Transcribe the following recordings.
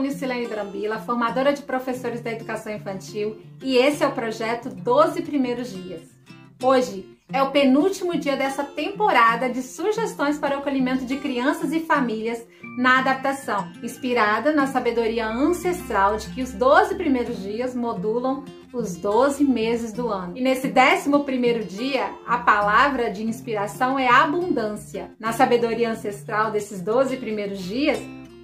Priscila, formadora de professores da educação infantil, e esse é o projeto 12 Primeiros Dias. Hoje é o penúltimo dia dessa temporada de sugestões para o acolhimento de crianças e famílias na adaptação, inspirada na sabedoria ancestral de que os 12 primeiros dias modulam os 12 meses do ano. E nesse 11 primeiro dia, a palavra de inspiração é abundância. Na sabedoria ancestral desses 12 primeiros dias,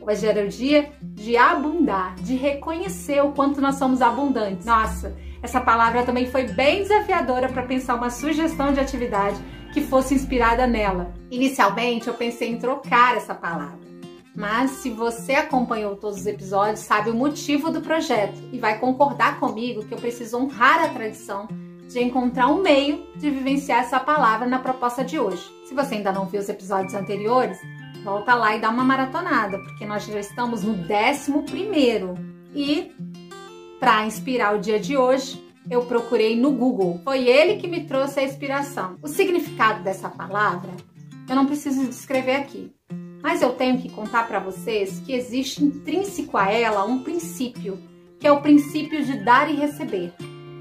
hoje era o dia de abundar, de reconhecer o quanto nós somos abundantes. Nossa, essa palavra também foi bem desafiadora para pensar uma sugestão de atividade que fosse inspirada nela. Inicialmente, eu pensei em trocar essa palavra. Mas se você acompanhou todos os episódios, sabe o motivo do projeto e vai concordar comigo que eu preciso honrar a tradição de encontrar um meio de vivenciar essa palavra na proposta de hoje. Se você ainda não viu os episódios anteriores, volta lá e dá uma maratonada, porque nós já estamos no 11 primeiro. E para inspirar o dia de hoje, eu procurei no Google. Foi ele que me trouxe a inspiração. O significado dessa palavra eu não preciso descrever aqui, mas eu tenho que contar para vocês que existe intrínseco a ela um princípio, que é o princípio de dar e receber.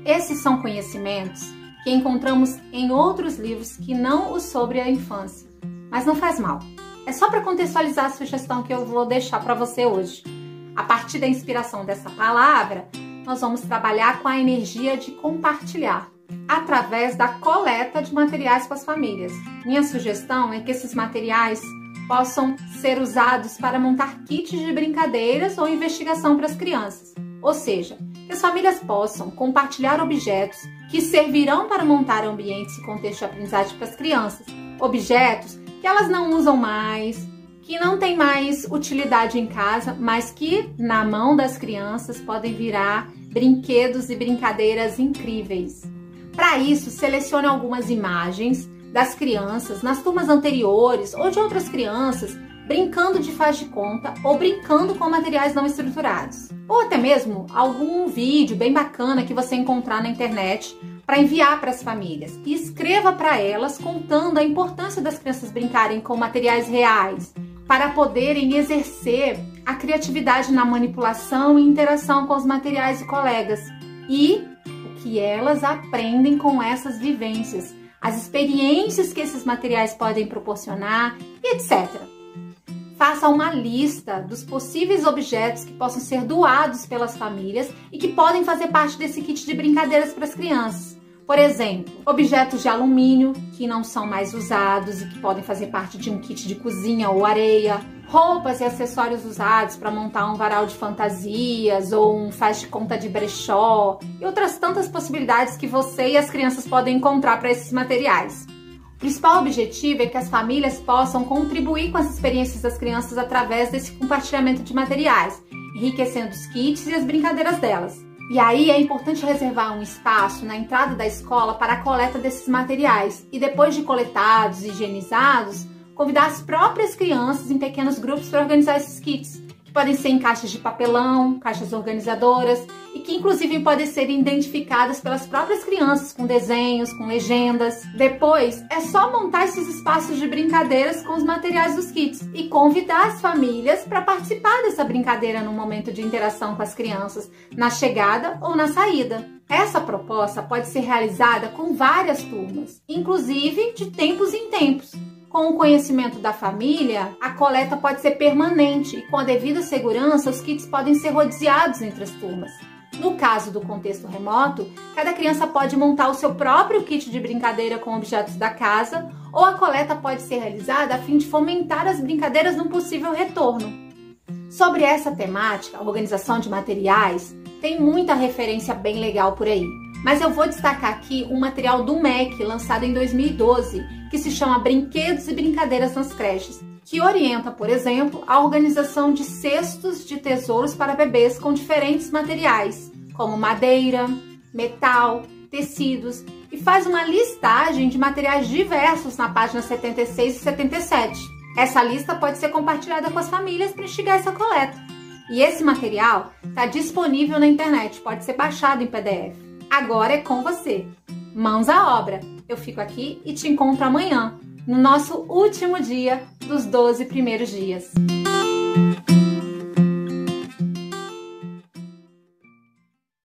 Esses são conhecimentos que encontramos em outros livros que não os sobre a infância, mas não faz mal. É só para contextualizar a sugestão que eu vou deixar para você hoje. A partir da inspiração dessa palavra, nós vamos trabalhar com a energia de compartilhar, através da coleta de materiais com as famílias. Minha sugestão é que esses materiais possam ser usados para montar kits de brincadeiras ou investigação para as crianças. Ou seja, que as famílias possam compartilhar objetos que servirão para montar ambientes e contexto de aprendizagem para as crianças. Objetos que elas não usam mais, que não tem mais utilidade em casa, mas que na mão das crianças podem virar brinquedos e brincadeiras incríveis. Para isso, selecione algumas imagens das crianças nas turmas anteriores ou de outras crianças brincando de faz de conta ou brincando com materiais não estruturados. Ou até mesmo algum vídeo bem bacana que você encontrar na internet para enviar para as famílias. E escreva para elas contando a importância das crianças brincarem com materiais reais, para poderem exercer a criatividade na manipulação e interação com os materiais e colegas e o que elas aprendem com essas vivências, as experiências que esses materiais podem proporcionar, etc. Faça uma lista dos possíveis objetos que possam ser doados pelas famílias e que podem fazer parte desse kit de brincadeiras para as crianças. Por exemplo, objetos de alumínio que não são mais usados e que podem fazer parte de um kit de cozinha ou areia, roupas e acessórios usados para montar um varal de fantasias ou um faz de conta de brechó e outras tantas possibilidades que você e as crianças podem encontrar para esses materiais. O principal objetivo é que as famílias possam contribuir com as experiências das crianças através desse compartilhamento de materiais, enriquecendo os kits e as brincadeiras delas. E aí é importante reservar um espaço na entrada da escola para a coleta desses materiais. E depois de coletados e higienizados, convidar as próprias crianças em pequenos grupos para organizar esses kits podem ser em caixas de papelão, caixas organizadoras e que inclusive podem ser identificadas pelas próprias crianças com desenhos, com legendas. Depois é só montar esses espaços de brincadeiras com os materiais dos kits e convidar as famílias para participar dessa brincadeira no momento de interação com as crianças, na chegada ou na saída. Essa proposta pode ser realizada com várias turmas, inclusive de tempos em tempos. Com o conhecimento da família, a coleta pode ser permanente e, com a devida segurança, os kits podem ser rodeados entre as turmas. No caso do contexto remoto, cada criança pode montar o seu próprio kit de brincadeira com objetos da casa, ou a coleta pode ser realizada a fim de fomentar as brincadeiras num possível retorno. Sobre essa temática, a organização de materiais, tem muita referência bem legal por aí. Mas eu vou destacar aqui um material do MEC lançado em 2012, que se chama Brinquedos e Brincadeiras nas Creches, que orienta, por exemplo, a organização de cestos de tesouros para bebês com diferentes materiais, como madeira, metal, tecidos, e faz uma listagem de materiais diversos na página 76 e 77. Essa lista pode ser compartilhada com as famílias para instigar essa coleta. E esse material está disponível na internet, pode ser baixado em PDF. Agora é com você. Mãos à obra. Eu fico aqui e te encontro amanhã, no nosso último dia dos 12 primeiros dias.